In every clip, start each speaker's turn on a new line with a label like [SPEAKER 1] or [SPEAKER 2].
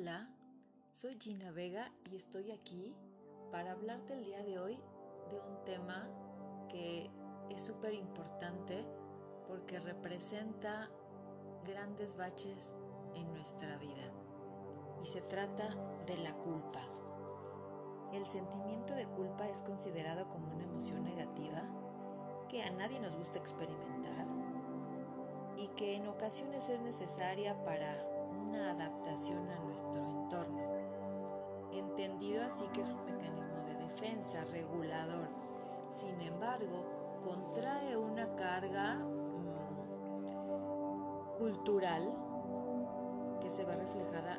[SPEAKER 1] Hola, soy Gina Vega y estoy aquí para hablarte el día de hoy de un tema que es súper importante porque representa grandes baches en nuestra vida y se trata de la culpa. El sentimiento de culpa es considerado como una emoción negativa que a nadie nos gusta experimentar y que en ocasiones es necesaria para una adaptación a nuestro entorno, entendido así que es un mecanismo de defensa regulador. Sin embargo, contrae una carga mm, cultural que se ve reflejada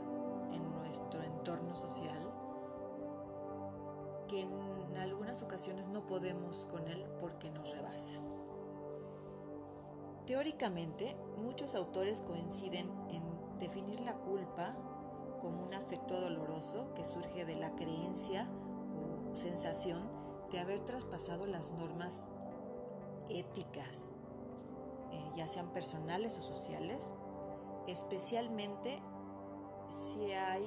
[SPEAKER 1] en nuestro entorno social, que en algunas ocasiones no podemos con él porque nos rebasa. Teóricamente, muchos autores coinciden en Definir la culpa como un afecto doloroso que surge de la creencia o sensación de haber traspasado las normas éticas, eh, ya sean personales o sociales, especialmente si hay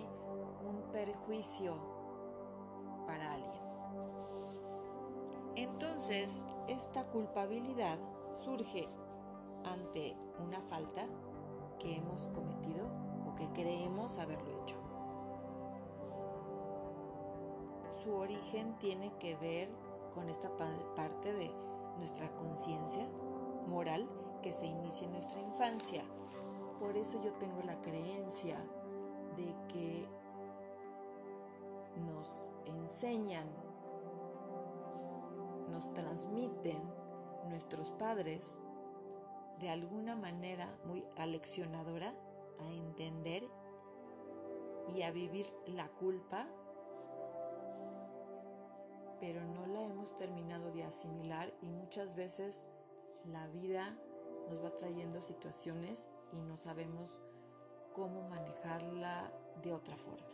[SPEAKER 1] un perjuicio para alguien. Entonces, esta culpabilidad surge ante una falta creemos haberlo hecho. Su origen tiene que ver con esta parte de nuestra conciencia moral que se inicia en nuestra infancia. Por eso yo tengo la creencia de que nos enseñan, nos transmiten nuestros padres de alguna manera muy aleccionadora a entender y a vivir la culpa, pero no la hemos terminado de asimilar y muchas veces la vida nos va trayendo situaciones y no sabemos cómo manejarla de otra forma.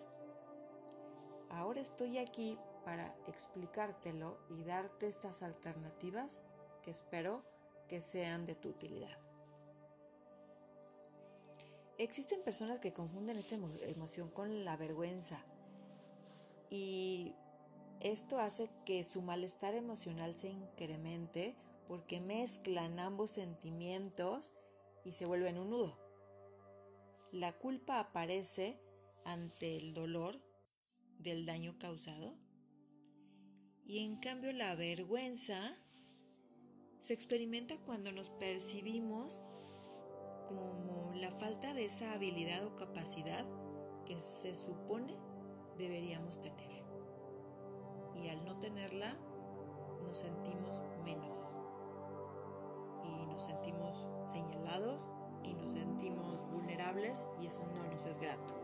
[SPEAKER 1] Ahora estoy aquí para explicártelo y darte estas alternativas que espero que sean de tu utilidad. Existen personas que confunden esta emoción con la vergüenza y esto hace que su malestar emocional se incremente porque mezclan ambos sentimientos y se vuelven un nudo. La culpa aparece ante el dolor del daño causado y en cambio la vergüenza se experimenta cuando nos percibimos como la falta de esa habilidad o capacidad que se supone deberíamos tener. Y al no tenerla, nos sentimos menos. Y nos sentimos señalados y nos sentimos vulnerables y eso no nos es grato.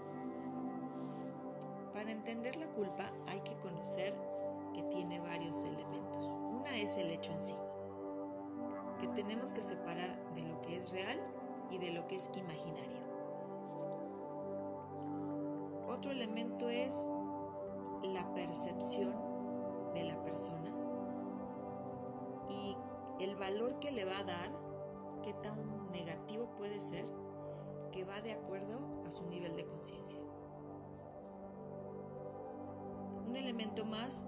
[SPEAKER 1] Para entender la culpa hay que conocer que tiene varios elementos. Una es el hecho en sí que tenemos que separar de lo que es real y de lo que es imaginario. Otro elemento es la percepción de la persona y el valor que le va a dar, qué tan negativo puede ser, que va de acuerdo a su nivel de conciencia. Un elemento más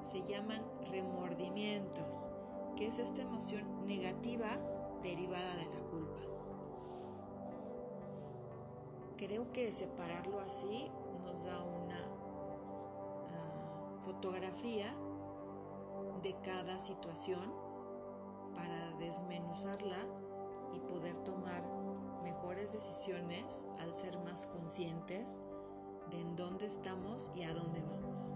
[SPEAKER 1] se llaman remordimientos que es esta emoción negativa derivada de la culpa. Creo que separarlo así nos da una ah, fotografía de cada situación para desmenuzarla y poder tomar mejores decisiones al ser más conscientes de en dónde estamos y a dónde vamos.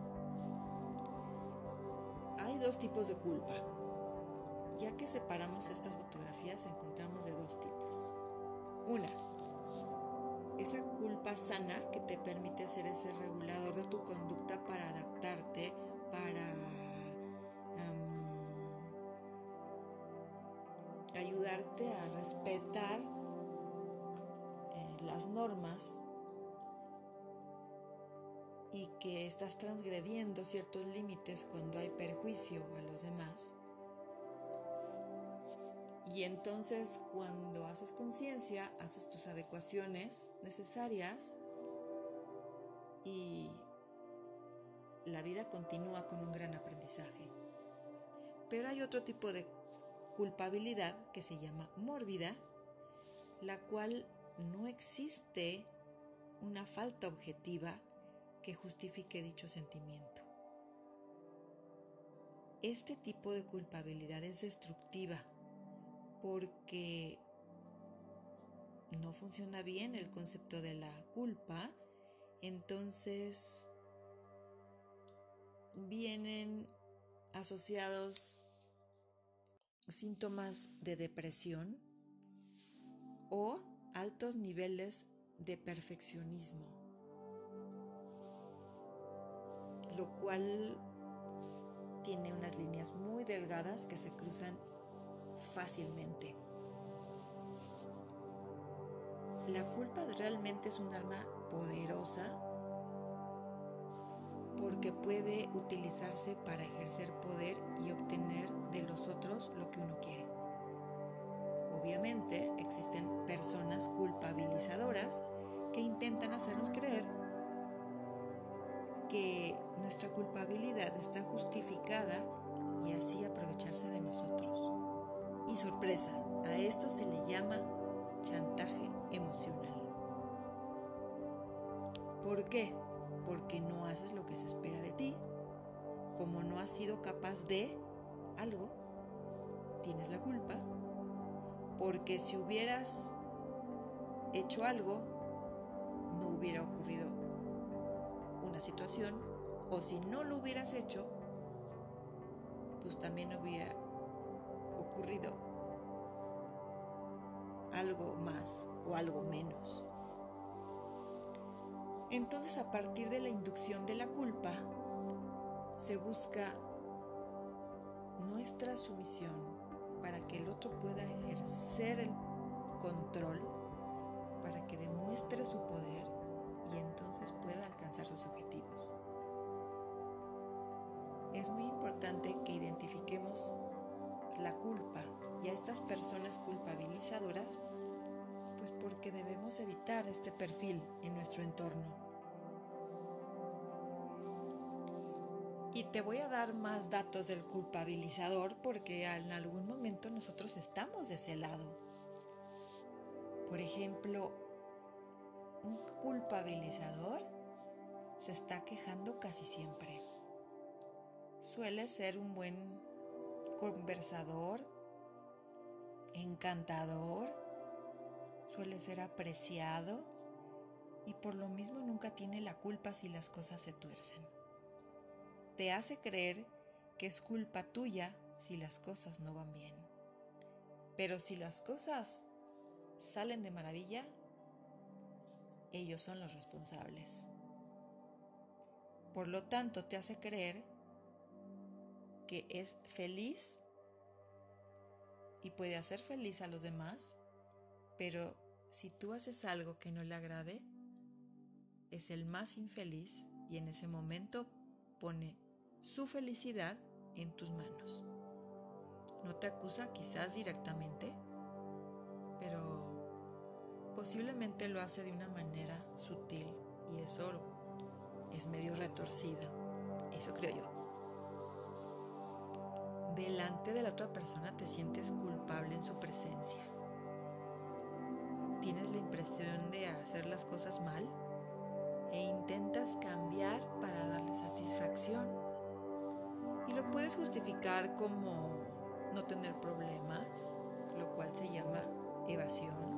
[SPEAKER 1] Hay dos tipos de culpa ya que separamos estas fotografías, encontramos de dos tipos. Una, esa culpa sana que te permite ser ese regulador de tu conducta para adaptarte, para ayudarte a respetar eh, las normas y que estás transgrediendo ciertos límites cuando hay perjuicio a los demás. Y entonces cuando haces conciencia, haces tus adecuaciones necesarias y la vida continúa con un gran aprendizaje. Pero hay otro tipo de culpabilidad que se llama mórbida, la cual no existe una falta objetiva que justifique dicho sentimiento. Este tipo de culpabilidad es destructiva porque no funciona bien el concepto de la culpa, entonces vienen asociados síntomas de depresión o altos niveles de perfeccionismo, lo cual tiene unas líneas muy delgadas que se cruzan fácilmente. La culpa realmente es un arma poderosa porque puede utilizarse para ejercer poder y obtener de los otros lo que uno quiere. Obviamente existen personas culpabilizadoras que intentan hacernos creer que nuestra culpabilidad está justificada y así aprovecharse de nosotros. Y sorpresa, a esto se le llama chantaje emocional. ¿Por qué? Porque no haces lo que se espera de ti. Como no has sido capaz de algo, tienes la culpa. Porque si hubieras hecho algo, no hubiera ocurrido una situación. O si no lo hubieras hecho, pues también hubiera ocurrido algo más o algo menos. Entonces a partir de la inducción de la culpa se busca nuestra sumisión para que el otro pueda ejercer el control, para que demuestre su poder y entonces pueda alcanzar sus objetivos. Es muy importante que identifiquemos la culpa y a estas personas culpabilizadoras, pues porque debemos evitar este perfil en nuestro entorno. Y te voy a dar más datos del culpabilizador porque en algún momento nosotros estamos de ese lado. Por ejemplo, un culpabilizador se está quejando casi siempre. Suele ser un buen conversador, encantador, suele ser apreciado y por lo mismo nunca tiene la culpa si las cosas se tuercen. Te hace creer que es culpa tuya si las cosas no van bien. Pero si las cosas salen de maravilla, ellos son los responsables. Por lo tanto, te hace creer que es feliz y puede hacer feliz a los demás, pero si tú haces algo que no le agrade, es el más infeliz y en ese momento pone su felicidad en tus manos. No te acusa quizás directamente, pero posiblemente lo hace de una manera sutil y eso es medio retorcida. Eso creo yo delante de la otra persona te sientes culpable en su presencia. Tienes la impresión de hacer las cosas mal e intentas cambiar para darle satisfacción. Y lo puedes justificar como no tener problemas, lo cual se llama evasión.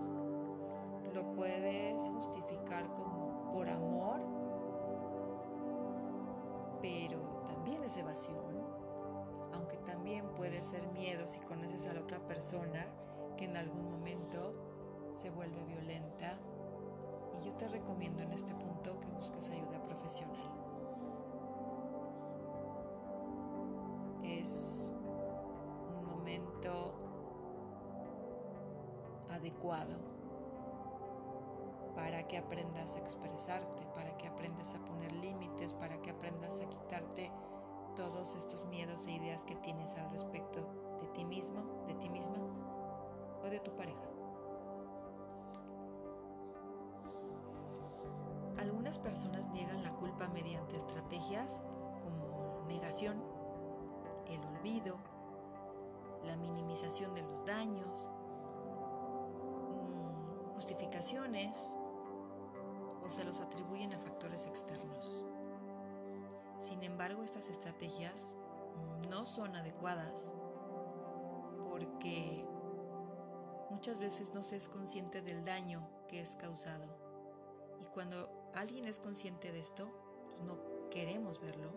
[SPEAKER 1] Lo puedes justificar como por amor, pero también es evasión también puede ser miedo si conoces a la otra persona que en algún momento se vuelve violenta. Y yo te recomiendo en este punto que busques ayuda profesional. Es un momento adecuado para que aprendas a expresarte, para que aprendas a poner límites, para que aprendas a quitarte todos estos miedos e ideas que tienes al respecto de ti mismo, de ti misma o de tu pareja. Algunas personas niegan la culpa mediante estrategias como negación, el olvido, la minimización de los daños, mm, justificaciones o se los atribuyen a factores externos. Sin embargo, estas estrategias no son adecuadas porque muchas veces no se es consciente del daño que es causado. Y cuando alguien es consciente de esto, pues no queremos verlo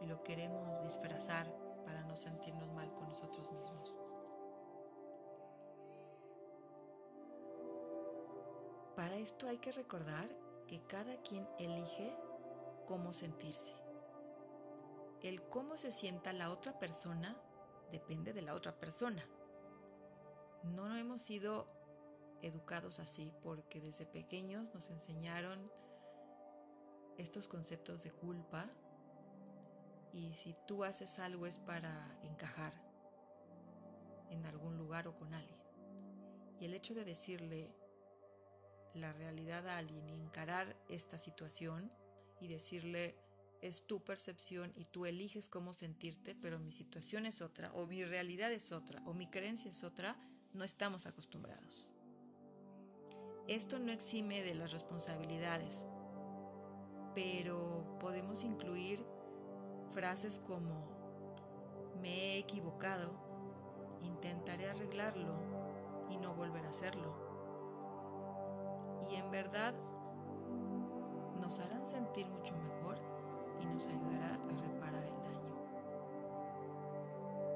[SPEAKER 1] y lo queremos disfrazar para no sentirnos mal con nosotros mismos. Para esto hay que recordar que cada quien elige cómo sentirse. El cómo se sienta la otra persona depende de la otra persona. No hemos sido educados así porque desde pequeños nos enseñaron estos conceptos de culpa y si tú haces algo es para encajar en algún lugar o con alguien. Y el hecho de decirle la realidad a alguien y encarar esta situación y decirle es tu percepción y tú eliges cómo sentirte, pero mi situación es otra, o mi realidad es otra, o mi creencia es otra, no estamos acostumbrados. Esto no exime de las responsabilidades, pero podemos incluir frases como me he equivocado, intentaré arreglarlo y no volver a hacerlo. Y en verdad nos harán sentir mucho mejor y nos ayudará a reparar el daño.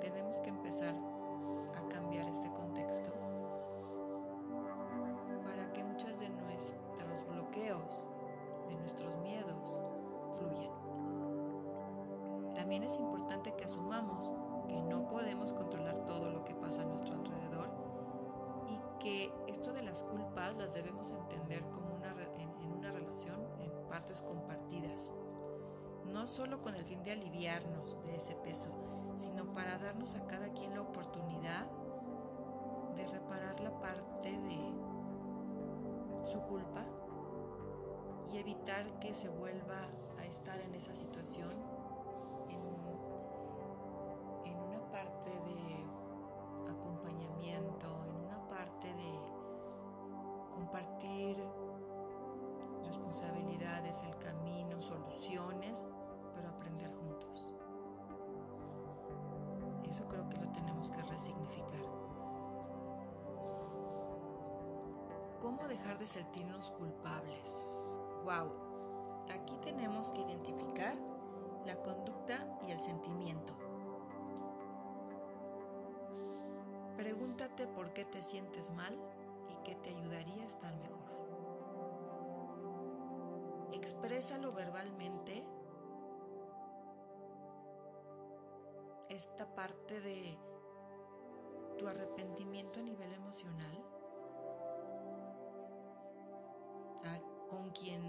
[SPEAKER 1] Tenemos que empezar a cambiar este contexto para que muchas de nuestros bloqueos, de nuestros miedos, fluyan. También es importante que asumamos que no podemos controlar todo lo que pasa a nuestro alrededor y que esto de las culpas las debemos entender como partes compartidas no solo con el fin de aliviarnos de ese peso, sino para darnos a cada quien la oportunidad de reparar la parte de su culpa y evitar que se vuelva a estar en esa situación Eso creo que lo tenemos que resignificar. ¿Cómo dejar de sentirnos culpables? ¡Wow! Aquí tenemos que identificar la conducta y el sentimiento. Pregúntate por qué te sientes mal y qué te ayudaría a estar mejor. Exprésalo verbalmente esta parte de tu arrepentimiento a nivel emocional con quien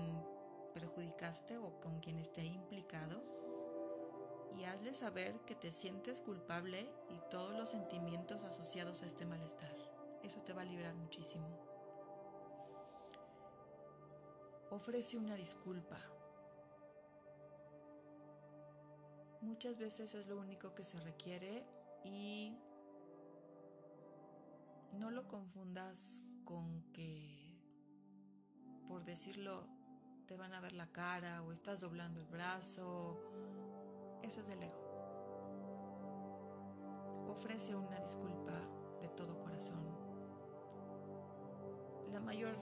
[SPEAKER 1] perjudicaste o con quien esté implicado y hazle saber que te sientes culpable y todos los sentimientos asociados a este malestar. Eso te va a librar muchísimo. Ofrece una disculpa. Muchas veces es lo único que se requiere y no lo confundas con que, por decirlo, te van a ver la cara o estás doblando el brazo. Eso es del ego. Ofrece una disculpa de todo corazón. La mayor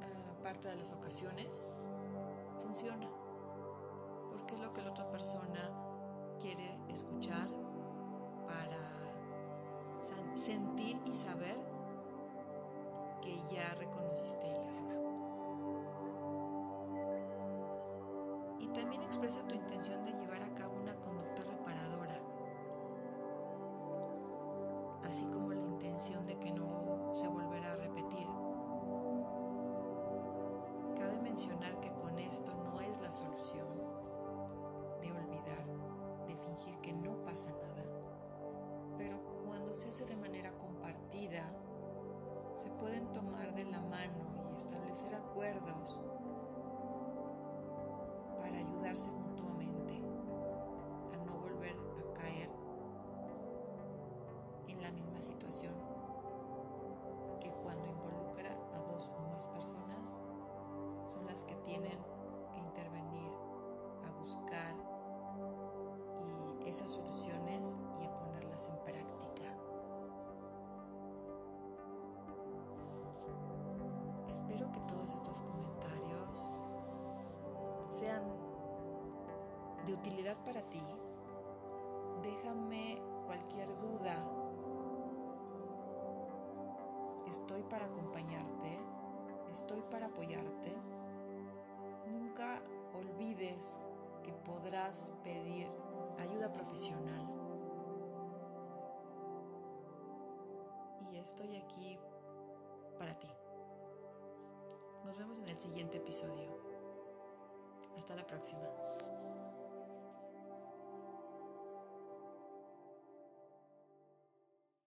[SPEAKER 1] eh, parte de las ocasiones funciona porque es lo que la otra persona quiere escuchar para sentir y saber que ya reconociste el error. Y también expresa tu intención de llevar a cabo una conducta reparadora, así como la intención de que no se volverá a repetir. Para ayudarse mutuamente a no volver a caer en la misma situación que cuando involucra a dos o más personas son las que tienen que intervenir a buscar y esas soluciones sean de utilidad para ti. Déjame cualquier duda. Estoy para acompañarte. Estoy para apoyarte. Nunca olvides que podrás pedir ayuda profesional. Y estoy aquí para ti. Nos vemos en el siguiente episodio. Hasta la próxima.